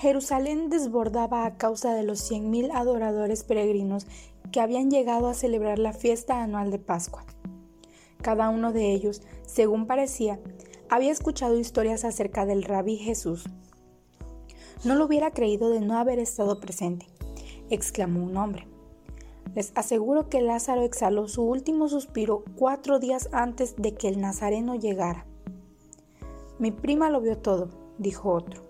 Jerusalén desbordaba a causa de los 100.000 adoradores peregrinos que habían llegado a celebrar la fiesta anual de Pascua. Cada uno de ellos, según parecía, había escuchado historias acerca del rabí Jesús. No lo hubiera creído de no haber estado presente, exclamó un hombre. Les aseguro que Lázaro exhaló su último suspiro cuatro días antes de que el Nazareno llegara. Mi prima lo vio todo, dijo otro.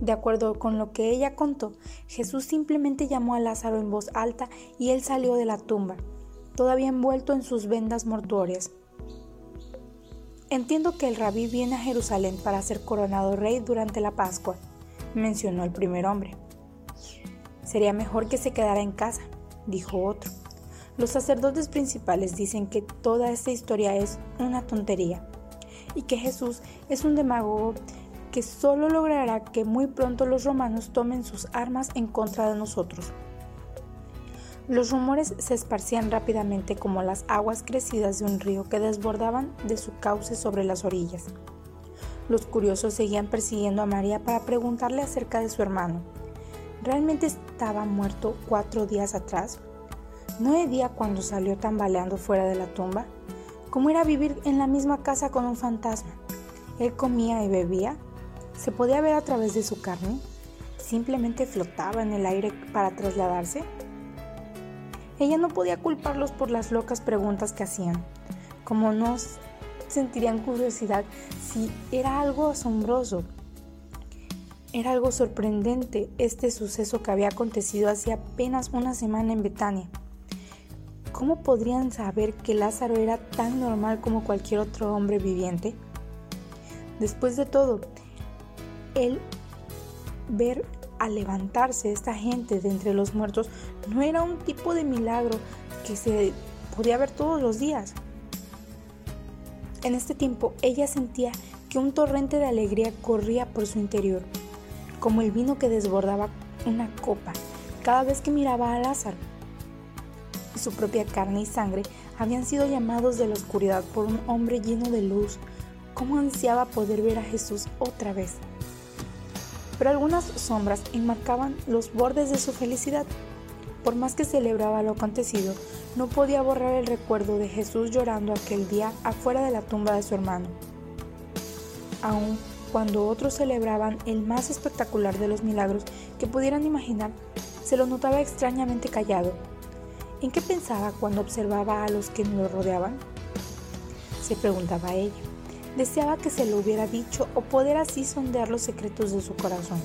De acuerdo con lo que ella contó, Jesús simplemente llamó a Lázaro en voz alta y él salió de la tumba, todavía envuelto en sus vendas mortuorias. Entiendo que el rabí viene a Jerusalén para ser coronado rey durante la Pascua, mencionó el primer hombre. Sería mejor que se quedara en casa, dijo otro. Los sacerdotes principales dicen que toda esta historia es una tontería y que Jesús es un demagogo que solo logrará que muy pronto los romanos tomen sus armas en contra de nosotros. Los rumores se esparcían rápidamente como las aguas crecidas de un río que desbordaban de su cauce sobre las orillas. Los curiosos seguían persiguiendo a María para preguntarle acerca de su hermano. ¿Realmente estaba muerto cuatro días atrás? ¿No día cuando salió tambaleando fuera de la tumba? ¿Cómo era vivir en la misma casa con un fantasma? ¿Él comía y bebía? ¿Se podía ver a través de su carne? ¿Simplemente flotaba en el aire para trasladarse? Ella no podía culparlos por las locas preguntas que hacían. Como no sentirían curiosidad si era algo asombroso. Era algo sorprendente este suceso que había acontecido hace apenas una semana en Betania. ¿Cómo podrían saber que Lázaro era tan normal como cualquier otro hombre viviente? Después de todo, el ver a levantarse esta gente de entre los muertos no era un tipo de milagro que se podía ver todos los días. En este tiempo ella sentía que un torrente de alegría corría por su interior, como el vino que desbordaba una copa cada vez que miraba a Lázaro. Su propia carne y sangre habían sido llamados de la oscuridad por un hombre lleno de luz. ¿Cómo ansiaba poder ver a Jesús otra vez? Pero algunas sombras enmarcaban los bordes de su felicidad. Por más que celebraba lo acontecido, no podía borrar el recuerdo de Jesús llorando aquel día afuera de la tumba de su hermano. Aun cuando otros celebraban el más espectacular de los milagros que pudieran imaginar, se lo notaba extrañamente callado. ¿En qué pensaba cuando observaba a los que lo rodeaban? Se preguntaba ella. Deseaba que se lo hubiera dicho o poder así sondear los secretos de su corazón.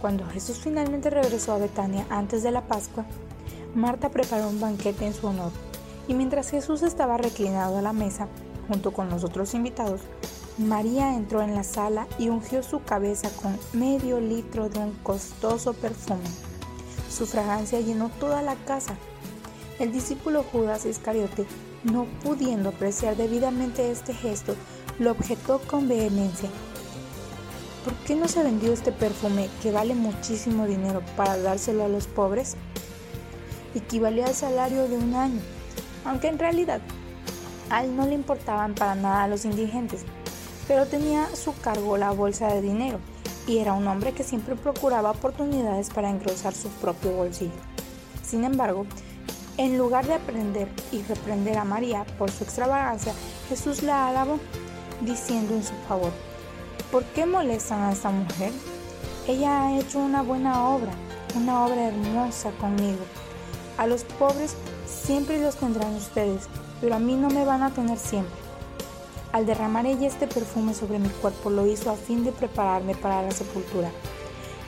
Cuando Jesús finalmente regresó a Betania antes de la Pascua, Marta preparó un banquete en su honor, y mientras Jesús estaba reclinado a la mesa, junto con los otros invitados, María entró en la sala y ungió su cabeza con medio litro de un costoso perfume. Su fragancia llenó toda la casa. El discípulo Judas Iscariote no pudiendo apreciar debidamente este gesto, lo objetó con vehemencia. ¿Por qué no se vendió este perfume que vale muchísimo dinero para dárselo a los pobres? Equivalía al salario de un año, aunque en realidad a él no le importaban para nada los indigentes, pero tenía a su cargo la bolsa de dinero y era un hombre que siempre procuraba oportunidades para engrosar su propio bolsillo. Sin embargo, en lugar de aprender y reprender a María por su extravagancia, Jesús la alabó, diciendo en su favor, ¿por qué molestan a esta mujer? Ella ha hecho una buena obra, una obra hermosa conmigo. A los pobres siempre los tendrán ustedes, pero a mí no me van a tener siempre. Al derramar ella este perfume sobre mi cuerpo lo hizo a fin de prepararme para la sepultura.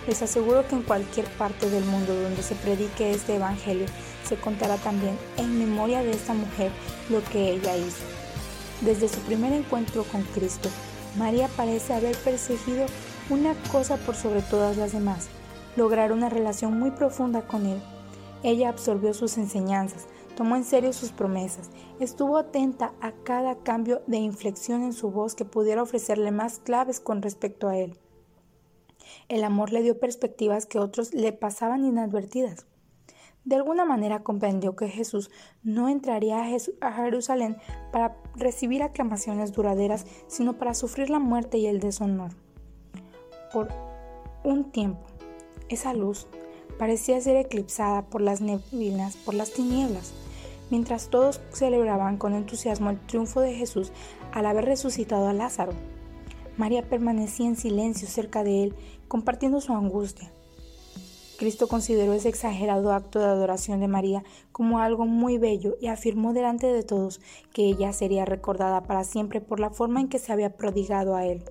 Les aseguro que en cualquier parte del mundo donde se predique este Evangelio, se contará también en memoria de esta mujer lo que ella hizo. Desde su primer encuentro con Cristo, María parece haber perseguido una cosa por sobre todas las demás, lograr una relación muy profunda con Él. Ella absorbió sus enseñanzas, tomó en serio sus promesas, estuvo atenta a cada cambio de inflexión en su voz que pudiera ofrecerle más claves con respecto a Él. El amor le dio perspectivas que otros le pasaban inadvertidas. De alguna manera comprendió que Jesús no entraría a, Jerusalén para recibir aclamaciones duraderas, sino para sufrir la muerte y el deshonor. Por un tiempo, esa luz parecía ser eclipsada por las neblinas, por las tinieblas, mientras todos celebraban con entusiasmo el triunfo de Jesús al haber resucitado a Lázaro. María permanecía en silencio cerca de él, compartiendo su angustia. Cristo consideró ese exagerado acto de adoración de María como algo muy bello y afirmó delante de todos que ella sería recordada para siempre por la forma en que se había prodigado a él.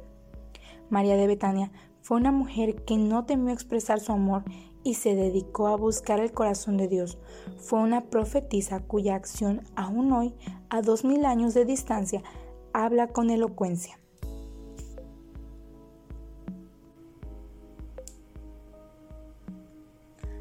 María de Betania fue una mujer que no temió expresar su amor y se dedicó a buscar el corazón de Dios. Fue una profetisa cuya acción aún hoy, a dos mil años de distancia, habla con elocuencia.